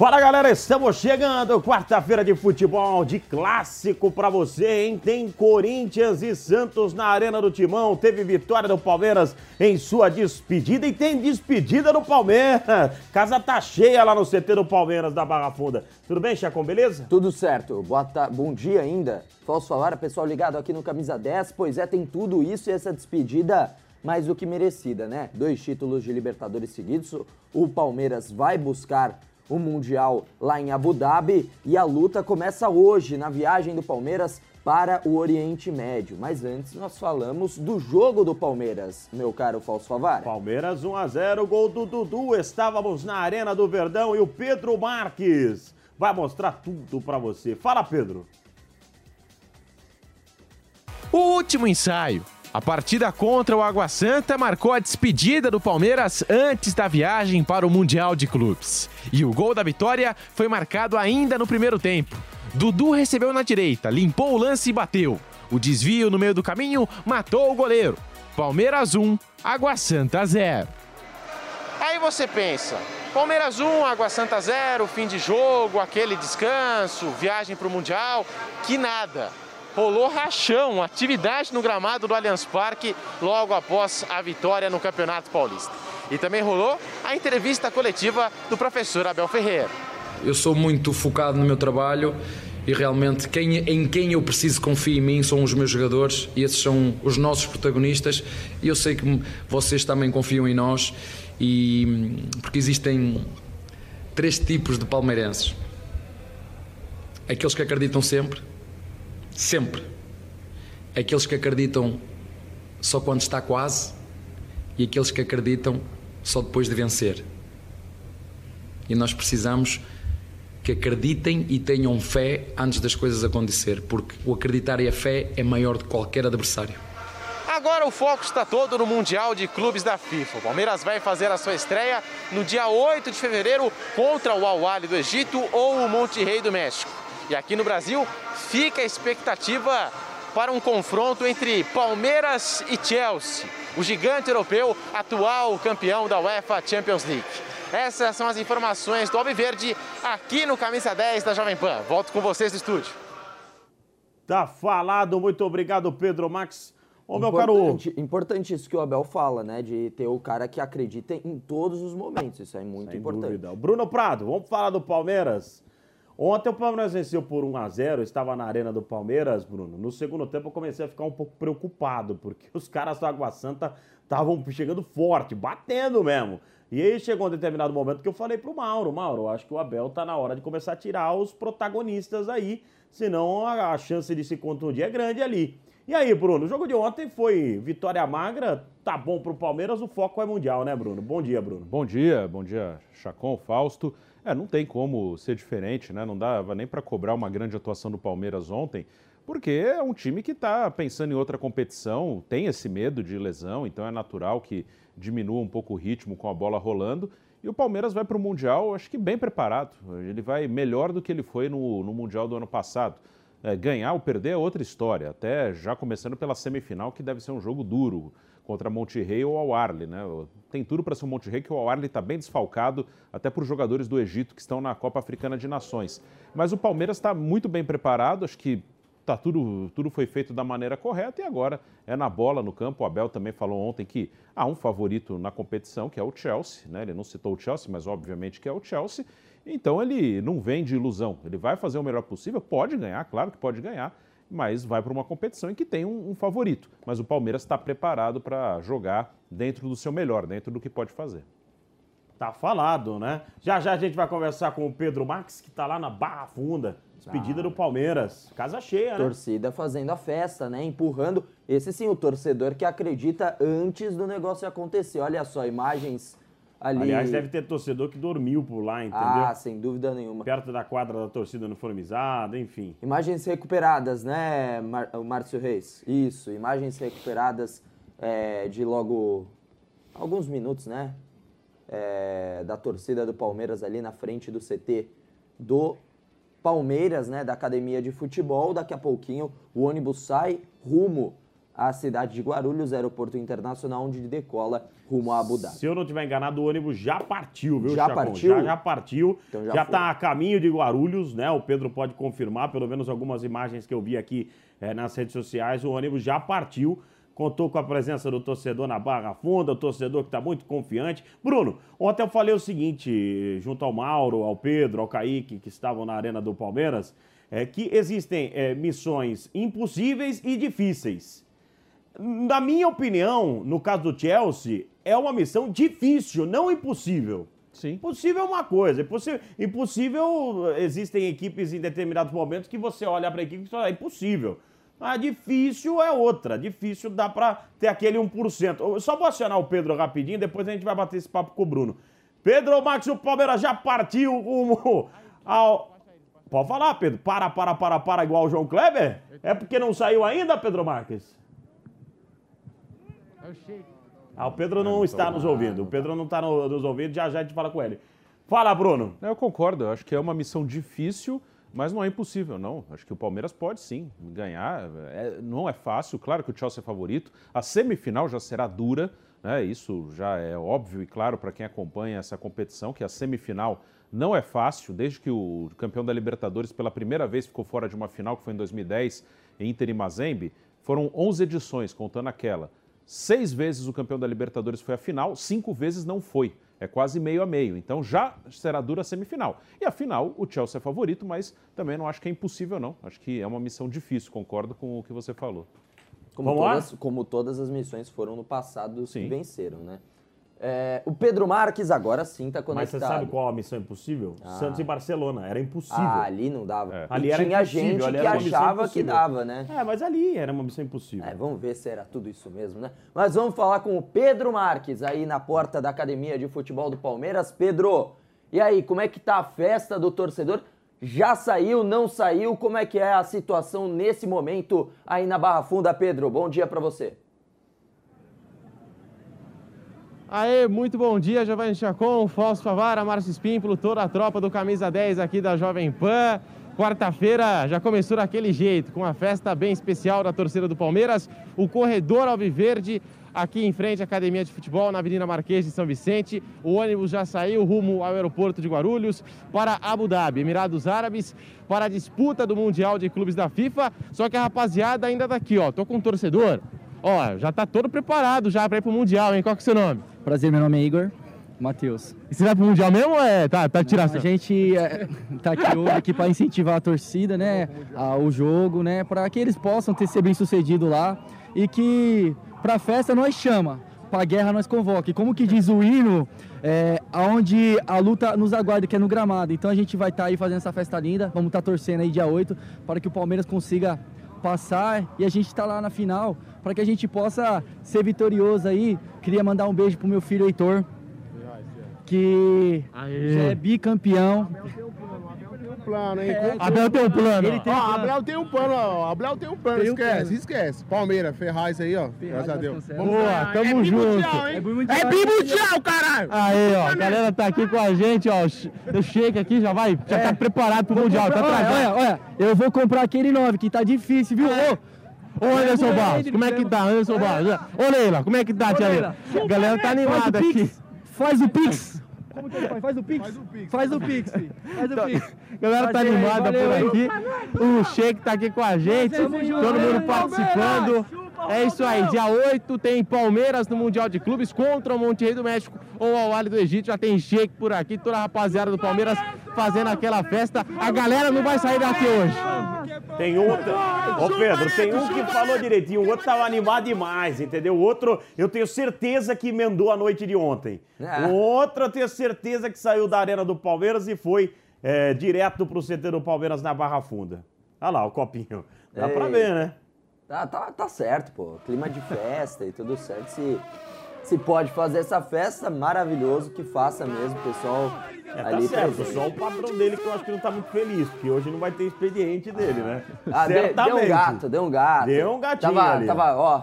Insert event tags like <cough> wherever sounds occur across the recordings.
Fala galera, estamos chegando, quarta-feira de futebol, de clássico para você, hein? Tem Corinthians e Santos na Arena do Timão, teve vitória do Palmeiras em sua despedida e tem despedida do Palmeiras. Casa tá cheia lá no CT do Palmeiras da Barra Funda. Tudo bem, Chacon, beleza? Tudo certo, Boa ta... bom dia ainda. Posso falar, pessoal ligado aqui no Camisa 10? Pois é, tem tudo isso e essa despedida mais do que merecida, né? Dois títulos de Libertadores seguidos, o Palmeiras vai buscar o Mundial lá em Abu Dhabi e a luta começa hoje na viagem do Palmeiras para o Oriente Médio. Mas antes nós falamos do jogo do Palmeiras, meu caro Falso Favar. Palmeiras 1 a 0, gol do Dudu. Estávamos na Arena do Verdão e o Pedro Marques vai mostrar tudo para você. Fala, Pedro. O último ensaio a partida contra o Água Santa marcou a despedida do Palmeiras antes da viagem para o Mundial de Clubes. E o gol da vitória foi marcado ainda no primeiro tempo. Dudu recebeu na direita, limpou o lance e bateu. O desvio no meio do caminho matou o goleiro. Palmeiras 1, Água Santa 0. Aí você pensa, Palmeiras 1, Água Santa 0, fim de jogo, aquele descanso, viagem para o Mundial, que nada rolou rachão, atividade no gramado do Allianz Parque logo após a vitória no Campeonato Paulista. E também rolou a entrevista coletiva do professor Abel Ferreira. Eu sou muito focado no meu trabalho e realmente quem, em quem eu preciso confiar em mim são os meus jogadores e esses são os nossos protagonistas e eu sei que vocês também confiam em nós e porque existem três tipos de palmeirenses aqueles que acreditam sempre Sempre. Aqueles que acreditam só quando está quase e aqueles que acreditam só depois de vencer. E nós precisamos que acreditem e tenham fé antes das coisas acontecer, porque o acreditar e a fé é maior de qualquer adversário. Agora o foco está todo no Mundial de Clubes da FIFA. O Palmeiras vai fazer a sua estreia no dia 8 de fevereiro contra o Al-Ahly do Egito ou o Monte Rei do México. E aqui no Brasil fica a expectativa para um confronto entre Palmeiras e Chelsea, o gigante europeu, atual campeão da UEFA Champions League. Essas são as informações do Alviverde aqui no Camisa 10 da Jovem Pan. Volto com vocês no estúdio. Tá falado, muito obrigado, Pedro Max. Ô, meu importante, caro. Importante isso que o Abel fala, né? De ter o cara que acredita em todos os momentos. Isso é muito Sem importante. Dúvida. Bruno Prado, vamos falar do Palmeiras. Ontem o Palmeiras venceu por 1 a 0 estava na arena do Palmeiras, Bruno. No segundo tempo eu comecei a ficar um pouco preocupado, porque <laughs> os caras do Água Santa estavam chegando forte, batendo mesmo. E aí chegou um determinado momento que eu falei pro Mauro, Mauro, acho que o Abel tá na hora de começar a tirar os protagonistas aí, senão a, chance de se contundir é grande ali. E aí, Bruno, o jogo de ontem foi vitória magra, tá bom pro Palmeiras, o foco é mundial, né, Bruno? Bom dia, Bruno. Bom dia, bom dia, Chacon, Fausto. É, não tem como ser diferente, né? Não dava nem para cobrar uma grande atuação do Palmeiras ontem, porque é um time que está pensando em outra competição, tem esse medo de lesão, então é natural que diminua um pouco o ritmo com a bola rolando. E o Palmeiras vai para o Mundial, acho que bem preparado. Ele vai melhor do que ele foi no, no Mundial do ano passado. É, ganhar ou perder é outra história, até já começando pela semifinal, que deve ser um jogo duro contra Monterrey ou Al Arli, né? Tem tudo para ser o Monterrey, que o Al está bem desfalcado, até por jogadores do Egito que estão na Copa Africana de Nações. Mas o Palmeiras está muito bem preparado, acho que tá tudo, tudo foi feito da maneira correta e agora é na bola no campo. O Abel também falou ontem que há um favorito na competição, que é o Chelsea, né? Ele não citou o Chelsea, mas obviamente que é o Chelsea. Então ele não vem de ilusão, ele vai fazer o melhor possível, pode ganhar, claro que pode ganhar, mas vai para uma competição em que tem um, um favorito. Mas o Palmeiras está preparado para jogar dentro do seu melhor, dentro do que pode fazer. Tá falado, né? Já já a gente vai conversar com o Pedro Max, que está lá na Barra Funda. Despedida ah. do Palmeiras. Casa cheia, né? Torcida fazendo a festa, né? Empurrando. Esse sim, o torcedor que acredita antes do negócio acontecer. Olha só, imagens ali. Aliás, deve ter torcedor que dormiu por lá, entendeu? Ah, sem dúvida nenhuma. Perto da quadra da torcida uniformizada, enfim. Imagens recuperadas, né, Mar Márcio Reis? Isso, imagens recuperadas é, de logo alguns minutos, né? é, da torcida do Palmeiras ali na frente do CT do Palmeiras, né, da academia de futebol. Daqui a pouquinho o ônibus sai rumo à cidade de Guarulhos, aeroporto internacional, onde decola rumo a Abu Dhabi. Se eu não estiver enganado, o ônibus já partiu, viu, Já Chacon? partiu? Já, já partiu. Então já está a caminho de Guarulhos, né? O Pedro pode confirmar, pelo menos algumas imagens que eu vi aqui eh, nas redes sociais. O ônibus já partiu. Contou com a presença do torcedor na Barra Funda, o torcedor que está muito confiante. Bruno, ontem eu falei o seguinte, junto ao Mauro, ao Pedro, ao Kaique, que estavam na Arena do Palmeiras, é que existem eh, missões impossíveis e difíceis. Na minha opinião, no caso do Chelsea, é uma missão difícil, não impossível. Sim. Impossível é uma coisa, impossível, impossível existem equipes em determinados momentos que você olha para a equipe e fala, é impossível. Mas difícil é outra, difícil dá para ter aquele 1%. Eu só vou acionar o Pedro rapidinho, depois a gente vai bater esse papo com o Bruno. Pedro Max, o Palmeiras já partiu rumo ao... Pode falar, Pedro. Para, para, para, para, igual o João Kleber? É porque não saiu ainda, Pedro Marques? Ah, o Pedro não está nos ouvindo. O Pedro não está no- nos ouvindo, já já a gente fala com ele. Fala, Bruno. Eu concordo, eu acho que é uma missão difícil, mas não é impossível, não. Acho que o Palmeiras pode sim ganhar. É- não é fácil, claro que o Chelsea é favorito. A semifinal já será dura, né? Isso já é óbvio e claro para quem acompanha essa competição, que a semifinal não é fácil, desde que o campeão da Libertadores pela primeira vez ficou fora de uma final, que foi em 2010, em Inter e Mazembe, foram 11 edições, contando aquela. Seis vezes o campeão da Libertadores foi à final, cinco vezes não foi. É quase meio a meio. Então já será dura a semifinal. E a final, o Chelsea é favorito, mas também não acho que é impossível, não. Acho que é uma missão difícil, concordo com o que você falou. Como Vamos lá? todas, como todas as missões foram no passado que Sim. venceram, né? É, o Pedro Marques agora sim tá Mas conectado. você sabe qual a missão impossível? Santos e Barcelona. Era impossível. Ah, ali não dava. É. Ali era tinha gente ali que achava que dava, né? É, mas ali era uma missão impossível. É, vamos ver se era tudo isso mesmo, né? Mas vamos falar com o Pedro Marques aí na porta da Academia de Futebol do Palmeiras. Pedro, e aí, como é que tá a festa do torcedor? Já saiu, não saiu? Como é que é a situação nesse momento aí na Barra Funda, Pedro? Bom dia pra você. Aê, muito bom dia, Giovanni Chacon, Fausto Favara, Márcio Espímpolo, toda a tropa do Camisa 10 aqui da Jovem Pan. Quarta-feira já começou daquele jeito, com uma festa bem especial da torcida do Palmeiras. O corredor Alviverde, aqui em frente à Academia de Futebol, na Avenida Marquês de São Vicente. O ônibus já saiu rumo ao aeroporto de Guarulhos para Abu Dhabi, Emirados Árabes, para a disputa do Mundial de Clubes da FIFA. Só que a rapaziada ainda tá aqui, ó. Tô com um torcedor. Ó, já tá todo preparado já para ir pro Mundial, hein? Qual que é o seu nome? Prazer, meu nome é Igor Matheus. E você vai pro Mundial mesmo ou é? Tá, tá tirando. A gente é, tá aqui hoje aqui para incentivar a torcida, né, ao jogo, né, para que eles possam ter ser bem sucedido lá e que pra festa nós chama, pra guerra nós convoca. E como que diz o hino, é, aonde a luta nos aguarda, que é no gramado. Então a gente vai estar aí fazendo essa festa linda, vamos estar torcendo aí dia 8 para que o Palmeiras consiga passar e a gente tá lá na final para que a gente possa ser vitorioso aí. Queria mandar um beijo pro meu filho Heitor, que Aê. já é bicampeão. Plano, hein? Abel tem um plano. Ele tem Ó, plano. Abel tem um plano, ó. Abel tem um plano, Tem um esquece, plano. esquece. Palmeiras, Ferraz aí, ó. Graças a Deus. Vamos Boa, tamo é junto. É bimundial. É bimundial, caralho! Aí, ó, a galera tá aqui com a gente, ó. O Sheik aqui já vai, já tá preparado pro Mundial, tá olha, olha, travado. olha, eu vou comprar aquele 9 que tá difícil, viu? Ô, Ô, Anderson Lembra Barros, como é que tá, Anderson Barros? Ô, Leila, como é que tá, tia Leila. A galera tá animada aqui. Faz o Pix. Como que ele faz? Faz o Pix. Faz o Pix. filho. Faz o Pix. A galera tá animada valeu, por aqui. O Sheik tá aqui com a gente. Todo mundo participando. É isso aí, dia 8 tem Palmeiras no Mundial de Clubes contra o Monterrey do México ou ao Vale do Egito. Já tem Sheik por aqui, toda a rapaziada do Palmeiras fazendo aquela festa. A galera não vai sair daqui hoje. Tem outro. Ô Pedro, tem um que falou direitinho, o outro tava animado demais, entendeu? O outro, eu tenho certeza que emendou a noite de ontem. Ah. O outro, eu tenho certeza que saiu da Arena do Palmeiras e foi é, direto pro CT do Palmeiras na Barra Funda. Olha lá, o copinho. Dá pra Ei. ver, né? Tá, tá, tá certo, pô. Clima de festa e tudo certo. Se, se pode fazer essa festa, maravilhoso, que faça mesmo, pessoal. É, tá ali certo, presente. só o padrão dele que eu acho que não tá muito feliz, porque hoje não vai ter expediente dele, né? Ah, de- deu um gato, deu um gato. Deu um gatinho tava, ali. Tava, ó,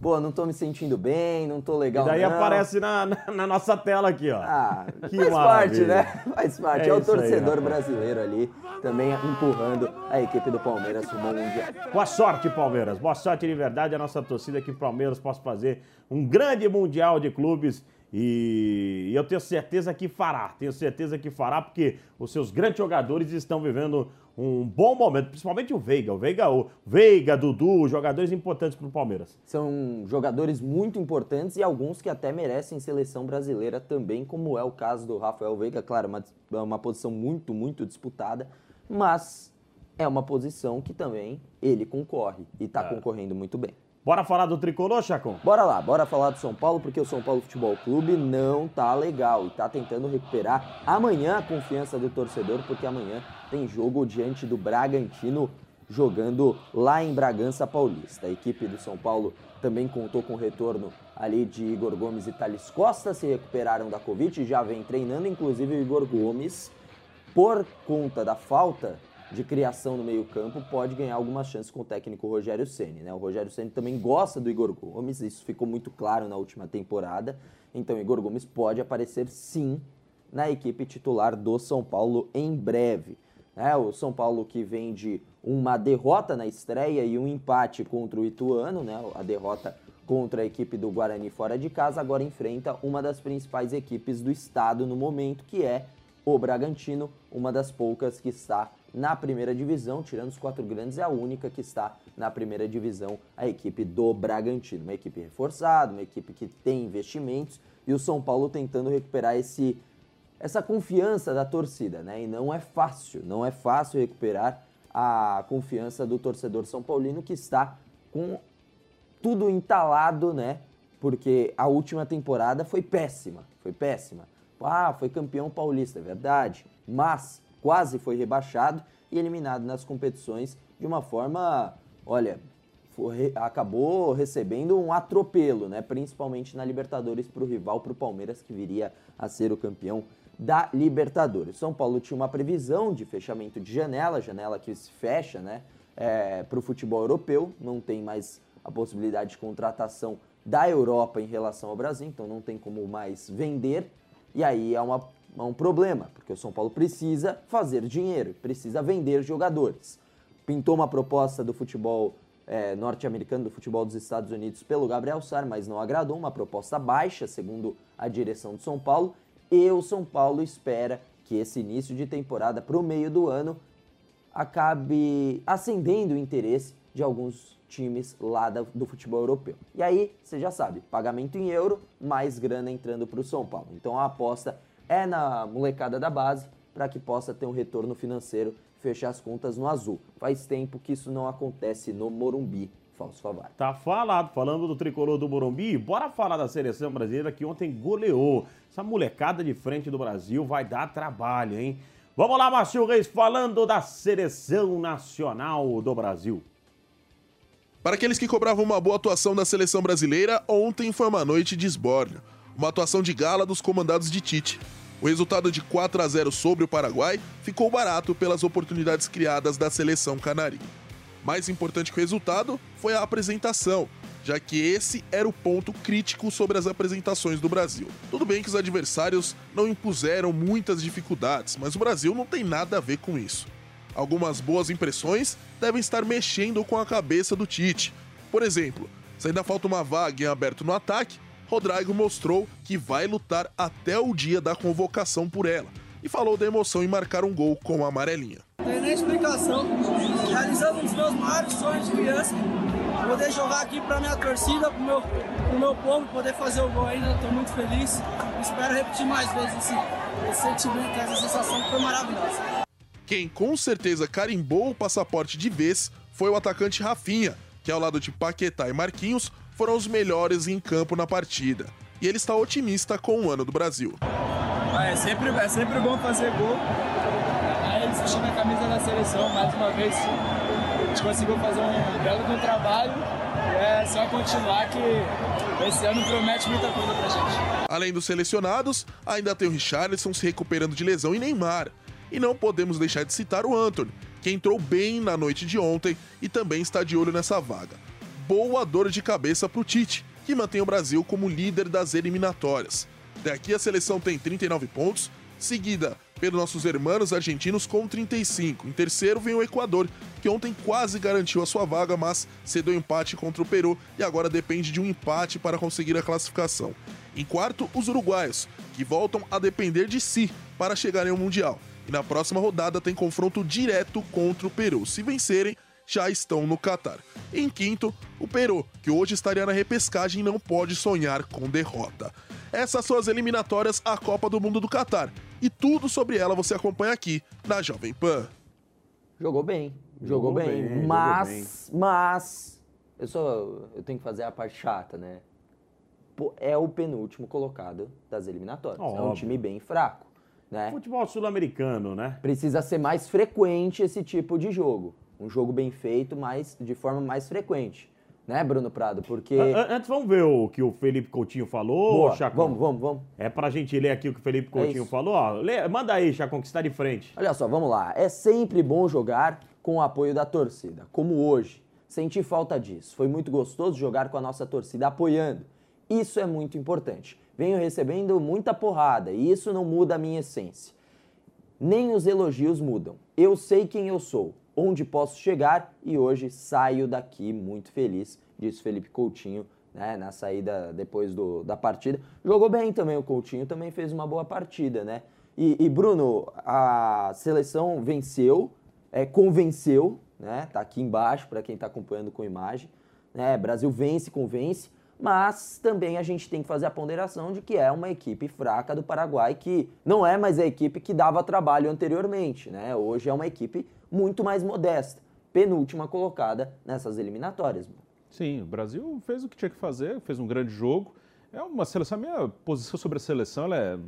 pô, não tô me sentindo bem, não tô legal. E daí não. aparece na, na, na nossa tela aqui, ó. Ah, Que faz parte, maravilha. né? Faz parte. É, É o aí, torcedor rapaz. brasileiro ali, também empurrando a equipe do Palmeiras rumo ao Mundial. Boa sorte, Palmeiras. Boa sorte de verdade. A nossa torcida aqui, Palmeiras, possa fazer um grande mundial de clubes. E eu tenho certeza que fará. Tenho certeza que fará, porque os seus grandes jogadores estão vivendo um bom momento. Principalmente o Veiga. O Veiga, o Veiga, Dudu, jogadores importantes para o Palmeiras. São jogadores muito importantes e alguns que até merecem seleção brasileira também, como é o caso do Rafael Veiga. Claro, uma, é uma posição muito, muito disputada, mas é uma posição que também ele concorre e está concorrendo muito bem. Bora falar do tricolor, Chacon? Bora lá, bora falar do São Paulo, porque o São Paulo Futebol Clube não tá legal e tá tentando recuperar amanhã a confiança do torcedor, porque amanhã tem jogo diante do Bragantino jogando lá em Bragança Paulista. A equipe do São Paulo também contou com o retorno ali de Igor Gomes e Thales Costa, se recuperaram da Covid, já vem treinando, inclusive o Igor Gomes, por conta da falta de criação no meio-campo, pode ganhar algumas chances com o técnico Rogério Ceni, né? O Rogério Ceni também gosta do Igor Gomes, isso ficou muito claro na última temporada. Então, Igor Gomes pode aparecer sim na equipe titular do São Paulo em breve. né? o São Paulo que vem de uma derrota na estreia e um empate contra o Ituano, né? A derrota contra a equipe do Guarani fora de casa, agora enfrenta uma das principais equipes do estado no momento, que é o Bragantino, uma das poucas que está na primeira divisão, tirando os quatro grandes, é a única que está na primeira divisão, a equipe do Bragantino. Uma equipe reforçada, uma equipe que tem investimentos e o São Paulo tentando recuperar esse, essa confiança da torcida, né? E não é fácil, não é fácil recuperar a confiança do torcedor são paulino que está com tudo entalado, né? Porque a última temporada foi péssima, foi péssima. Ah, foi campeão paulista, é verdade, mas quase foi rebaixado e eliminado nas competições de uma forma, olha, foi- acabou recebendo um atropelo, né? Principalmente na Libertadores para o rival, para o Palmeiras, que viria a ser o campeão da Libertadores. São Paulo tinha uma previsão de fechamento de janela, janela que se fecha, né? para o futebol europeu, não tem mais a possibilidade de contratação da Europa em relação ao Brasil, então não tem como mais vender. E aí é, uma, é um problema, porque o São Paulo precisa fazer dinheiro, precisa vender jogadores. Pintou uma proposta do futebol eh, norte-americano, do futebol dos Estados Unidos, pelo Gabriel Sar, mas não agradou, uma proposta baixa, segundo a direção do São Paulo. E o São Paulo espera que esse início de temporada, para o meio do ano, acabe acendendo o interesse de alguns times lá do futebol europeu. E aí, você já sabe, pagamento em euro, mais grana entrando para o São Paulo. Então a aposta é na molecada da base para que possa ter um retorno financeiro, fechar as contas no azul. Faz tempo que isso não acontece no Morumbi, falso Favar. Tá falado, falando do tricolor do Morumbi, bora falar da seleção brasileira que ontem goleou. Essa molecada de frente do Brasil vai dar trabalho, hein? Vamos lá, Márcio Reis, falando da seleção nacional do Brasil. Para aqueles que cobravam uma boa atuação da seleção brasileira, ontem foi uma noite de esbórnio. Uma atuação de gala dos comandados de Tite. O resultado de 4 a 0 sobre o Paraguai ficou barato pelas oportunidades criadas da seleção canarinha. Mais importante que o resultado foi a apresentação, já que esse era o ponto crítico sobre as apresentações do Brasil. Tudo bem que os adversários não impuseram muitas dificuldades, mas o Brasil não tem nada a ver com isso. Algumas boas impressões devem estar mexendo com a cabeça do Tite. Por exemplo, se ainda falta uma vaga em aberto no ataque, Rodrigo mostrou que vai lutar até o dia da convocação por ela e falou da emoção em marcar um gol com a amarelinha. Tem nem explicação. Realizando um dos meus maiores sonhos de criança. Poder jogar aqui pra minha torcida, pro meu, pro meu povo, poder fazer o gol ainda. Estou muito feliz. Espero repetir mais vezes esse, esse sentimento, essa sensação que foi maravilhosa. Quem com certeza carimbou o passaporte de vez foi o atacante Rafinha, que ao lado de Paquetá e Marquinhos foram os melhores em campo na partida. E ele está otimista com o ano do Brasil. É sempre, é sempre bom fazer gol. Aí vestindo a camisa da seleção, mais uma vez, a gente conseguiu fazer um belo um trabalho. E é só continuar que esse ano promete muita coisa pra gente. Além dos selecionados, ainda tem o Richarlison se recuperando de lesão e Neymar. E não podemos deixar de citar o Anthony, que entrou bem na noite de ontem e também está de olho nessa vaga. Boa dor de cabeça para o Tite, que mantém o Brasil como líder das eliminatórias. Daqui a seleção tem 39 pontos, seguida pelos nossos hermanos argentinos com 35. Em terceiro vem o Equador, que ontem quase garantiu a sua vaga, mas cedeu empate contra o Peru e agora depende de um empate para conseguir a classificação. Em quarto, os uruguaios, que voltam a depender de si para chegarem ao Mundial. E na próxima rodada tem confronto direto contra o Peru. Se vencerem, já estão no Catar. Em quinto, o Peru, que hoje estaria na repescagem e não pode sonhar com derrota. Essas são as eliminatórias à Copa do Mundo do Catar. E tudo sobre ela você acompanha aqui na Jovem Pan. Jogou bem, jogou, Jogou bem, bem, jogou mas, mas eu só eu tenho que fazer a parte chata, né? É o penúltimo colocado das eliminatórias. É um Óbvio. time bem fraco, né? Futebol sul-americano, né? Precisa ser mais frequente esse tipo de jogo. Um jogo bem feito, mas de forma mais frequente. Né, Bruno Prado? Porque. An- an- Antes, vamos ver o que o Felipe Coutinho falou, Boa, Chacon? vamos, vamos, vamos. É pra gente ler aqui o que o Felipe Coutinho isso. falou. Ó, lê- manda aí, Chacon, que está de frente. Olha só, vamos lá. É sempre bom jogar com o apoio da torcida, como hoje. Senti falta disso. Foi muito gostoso jogar com a nossa torcida apoiando. Isso é muito importante. Venho recebendo muita porrada e isso não muda a minha essência. Nem os elogios mudam. Eu sei quem eu sou, onde posso chegar e hoje saio daqui muito feliz, disse Felipe Coutinho, né, na saída depois do, da partida. Jogou bem também o Coutinho, também fez uma boa partida, né? E, e, Bruno, a seleção venceu, é, convenceu, né? Tá aqui embaixo para quem está acompanhando com imagem. Né? Brasil vence, convence, mas também a gente tem que fazer a ponderação de que é uma equipe fraca do Paraguai que não é mais a equipe que dava trabalho anteriormente, né? Hoje é uma equipe muito mais modesta, penúltima colocada nessas eliminatórias. Sim, o Brasil fez o que tinha que fazer, fez um grande jogo. É uma seleção, a minha posição sobre a seleção ela é,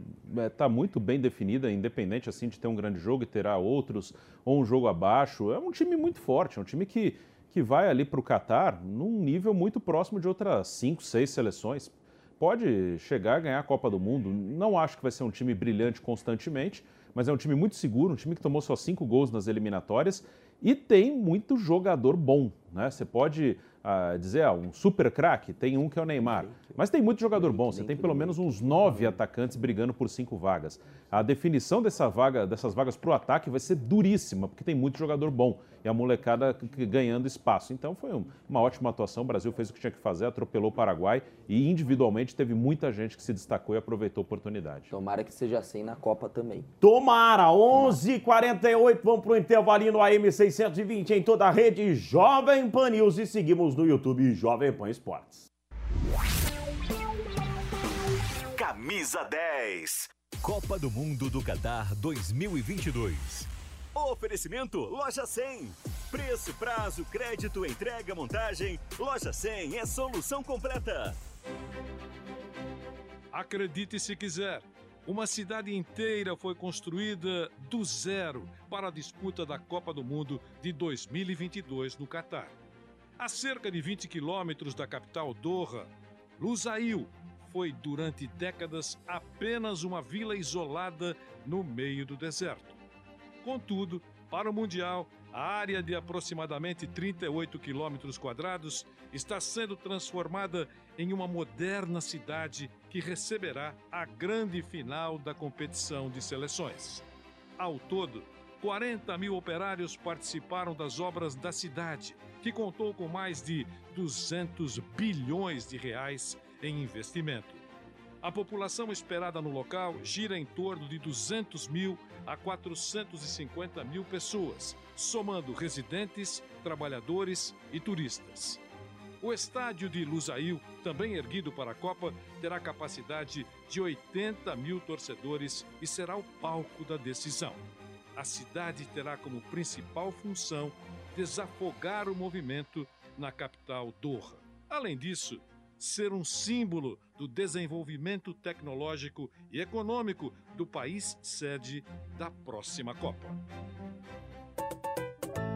é, tá muito bem definida, independente assim de ter um grande jogo e terá outros ou um jogo abaixo. É um time muito forte, é um time que, que vai ali para o Catar num nível muito próximo de outras cinco, seis seleções. Pode chegar a ganhar a Copa do Mundo. Não acho que vai ser um time brilhante constantemente, mas é um time muito seguro, um time que tomou só cinco gols nas eliminatórias e tem muito jogador bom. Né? Você pode ah, dizer, ah, um super craque, tem um que é o Neymar, mas tem muito jogador bom. Você tem pelo menos uns nove atacantes brigando por cinco vagas. A definição dessa vaga, dessas vagas para o ataque vai ser duríssima, porque tem muito jogador bom e a molecada ganhando espaço. Então foi um- uma ótima atuação. O Brasil fez o que tinha que fazer, atropelou o Paraguai e individualmente teve muita gente que se destacou e aproveitou a oportunidade. Tomara que seja assim na Copa também. Tomara, 11h48, vamos pro intervalinho no AM 620 em toda a rede Jovem Pan News e seguimos no YouTube Jovem Pan Esportes. Camisa 10. Copa do Mundo do Catar 2022. Oferecimento Loja 100. Preço, prazo, crédito, entrega, montagem. Loja 100 é solução completa. Acredite se quiser, uma cidade inteira foi construída do zero para a disputa da Copa do Mundo de 2022 no Catar. A cerca de 20 quilômetros da capital Doha, Lusail foi durante décadas apenas uma vila isolada no meio do deserto. Contudo, para o Mundial, a área de aproximadamente 38 quilômetros quadrados está sendo transformada em uma moderna cidade que receberá a grande final da competição de seleções. Ao todo, 40 mil operários participaram das obras da cidade, que contou com mais de 200 bilhões de reais em investimento. A população esperada no local gira em torno de 200 mil a 450 mil pessoas, somando residentes, trabalhadores e turistas. O estádio de Lusail, também erguido para a Copa, terá capacidade de 80 mil torcedores e será o palco da decisão. A cidade terá como principal função desafogar o movimento na capital Doha. Além disso, ser um símbolo do desenvolvimento tecnológico e econômico do país sede da próxima Copa.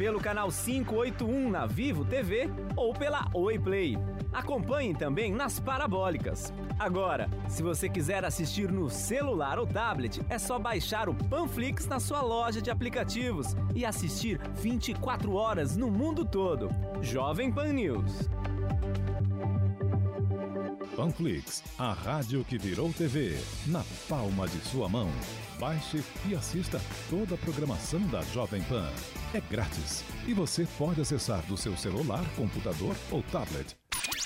Pelo canal 581 na Vivo TV ou pela Oi Play. Acompanhe também nas parabólicas. Agora, se você quiser assistir no celular ou tablet, é só baixar o Panflix na sua loja de aplicativos e assistir 24 horas no mundo todo. Jovem Pan News. Panflix, a rádio que virou TV, na palma de sua mão. Baixe e assista toda a programação da Jovem Pan. É grátis e você pode acessar do seu celular, computador ou tablet.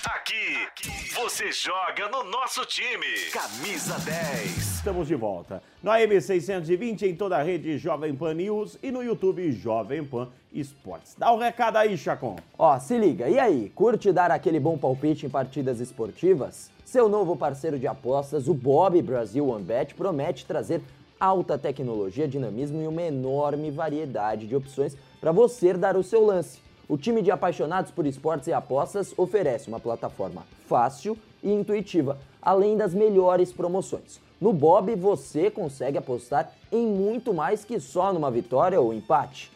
Aqui, você joga no nosso time. Camisa 10. Estamos de volta. No AM 620 em toda a rede Jovem Pan News e no YouTube Jovem Pan Esportes. Dá o um recado aí, Chacon. Ó, se liga. E aí, curte dar aquele bom palpite em partidas esportivas? Seu novo parceiro de apostas, o Bob Brasil OneBet, promete trazer alta tecnologia, dinamismo e uma enorme variedade de opções para você dar o seu lance. O time de apaixonados por esportes e apostas oferece uma plataforma fácil e intuitiva, além das melhores promoções. No Bob você consegue apostar em muito mais que só numa vitória ou empate.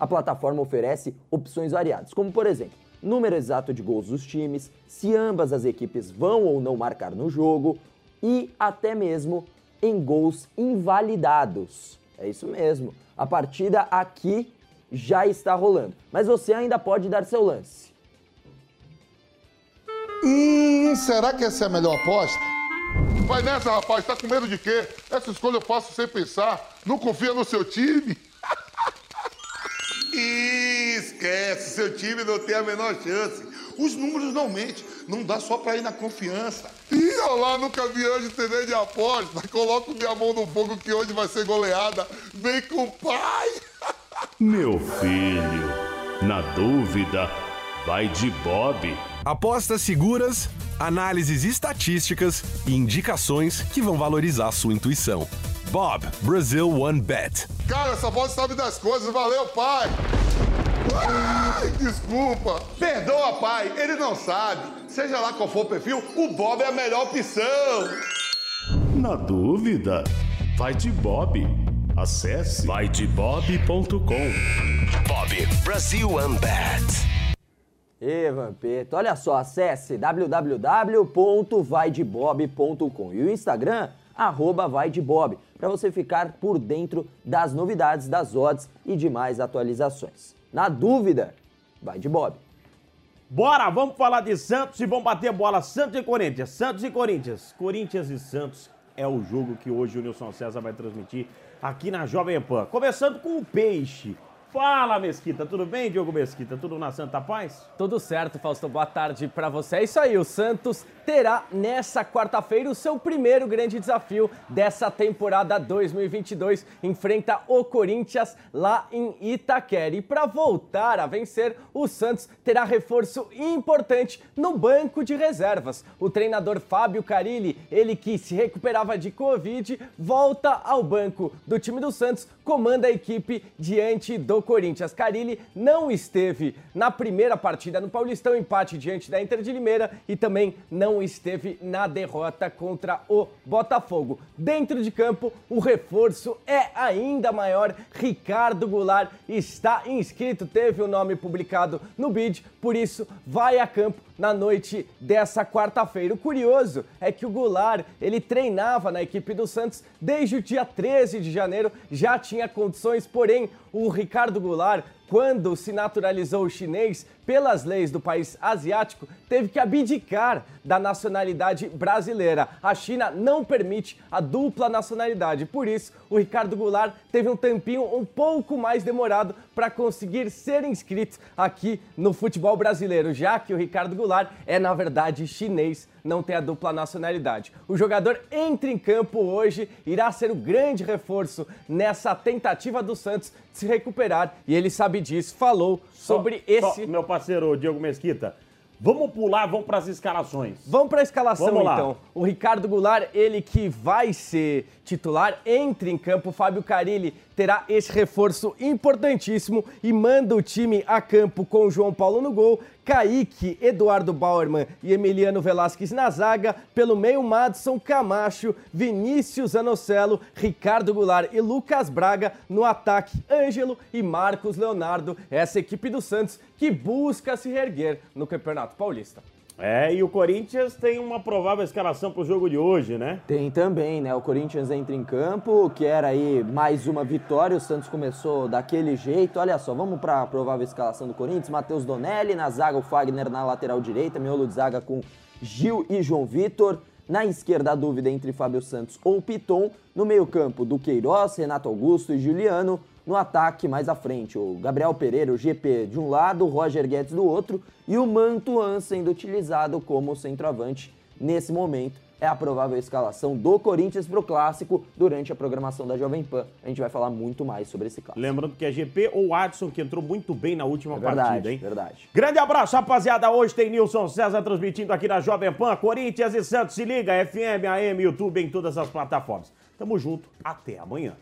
A plataforma oferece opções variadas, como por exemplo, número exato de gols dos times, se ambas as equipes vão ou não marcar no jogo e até mesmo em gols invalidados. É isso mesmo. A partida aqui já está rolando, mas você ainda pode dar seu lance. Hum, será que essa é a melhor aposta? Vai nessa, rapaz, tá com medo de quê? Essa escolha eu faço sem pensar. Não confia no seu time? <laughs> Esquece, seu time não tem a menor chance. Os números não mentem, não dá só pra ir na confiança. Ih, olha lá, nunca vi hoje TV de aposta. Coloco minha mão no fogo que hoje vai ser goleada. Vem com o pai. <laughs> Meu filho, na dúvida, vai de Bob. Apostas seguras, análises estatísticas e indicações que vão valorizar sua intuição. Bob, Brasil One Bet. Cara, essa voz sabe das coisas. Valeu, pai. Ai, desculpa. Perdoa, pai. Ele não sabe. Seja lá qual for o perfil, o Bob é a melhor opção. Na dúvida, vai de Bob. Acesse vaidebob.com. Bob Brasil Unbet. E Vampeta, olha só, acesse www.vaidebob.com e o Instagram, arroba vaidebob, para você ficar por dentro das novidades, das odds e demais atualizações. Na dúvida, vai de Bob. Bora, vamos falar de Santos e vamos bater bola. Santos e Corinthians, Santos e Corinthians. Corinthians e Santos é o jogo que hoje o Nilson César vai transmitir aqui na Jovem Pan. Começando com o Peixe. Fala, Mesquita, tudo bem, Diogo Mesquita? Tudo na Santa Paz? Tudo certo, Fausto. Boa tarde para você. É isso aí, o Santos terá nessa quarta-feira o seu primeiro grande desafio dessa temporada 2022. Enfrenta o Corinthians lá em Itaquera. E para voltar a vencer, o Santos terá reforço importante no banco de reservas. O treinador Fábio Carilli, ele que se recuperava de Covid, volta ao banco do time do Santos, comanda a equipe diante do Corinthians. Carilli não esteve na primeira partida no Paulistão, empate diante da Inter de Limeira e também não esteve na derrota contra o Botafogo. Dentro de campo, o reforço é ainda maior. Ricardo Goulart está inscrito, teve o nome publicado no BID, por isso vai a campo na noite dessa quarta-feira. O curioso é que o Goulart, ele treinava na equipe do Santos desde o dia 13 de janeiro, já tinha condições, porém o Ricardo Goulart quando se naturalizou chinês pelas leis do país asiático, teve que abdicar da nacionalidade brasileira. A China não permite a dupla nacionalidade, por isso o Ricardo Goulart teve um tempinho um pouco mais demorado para conseguir ser inscrito aqui no futebol brasileiro, já que o Ricardo Goulart é na verdade chinês não tem a dupla nacionalidade. O jogador entra em campo hoje, irá ser o grande reforço nessa tentativa do Santos de se recuperar e ele sabe disso, falou sobre Só- esse. só, meu parceiro Diego Mesquita, vamos pular, vamos para as escalações. Vamos para a escalação então. O Ricardo Goulart, ele que vai ser titular, entra em campo. O Fábio Carilli terá esse reforço importantíssimo e manda o time a campo com o João Paulo no gol. Kaique, Eduardo Bauerman e Emiliano Velasquez na zaga. Pelo meio, Madison Camacho, Vinícius Anocelo, Ricardo Goulart e Lucas Braga. No ataque, Ângelo e Marcos Leonardo. Essa equipe do Santos que busca se reerguer no Campeonato Paulista. É, e o Corinthians tem uma provável escalação para o jogo de hoje, né? Tem também, né? O Corinthians entra em campo, quer aí mais uma vitória. O Santos começou daquele jeito. Olha só, vamos para a provável escalação do Corinthians. Matheus Donelli, na zaga o Fagner na lateral direita, miolo de zaga com Gil e João Vitor. Na esquerda, a dúvida entre Fábio Santos ou Piton. No meio-campo, do Queiroz, Renato Augusto e Juliano. No ataque, mais à frente, o Gabriel Pereira, o GP de um lado, o Roger Guedes do outro e o Mantuan sendo utilizado como centroavante nesse momento. É a provável escalação do Corinthians para o clássico durante a programação da Jovem Pan. A gente vai falar muito mais sobre esse clássico. Lembrando que é GP ou Adson, que entrou muito bem na última É verdade, partida, hein? verdade. Grande abraço, rapaziada. Hoje tem Nilson César transmitindo aqui na Jovem Pan. Corinthians e Santos, se liga, FM, AM, YouTube, em todas as plataformas. Tamo junto, até amanhã.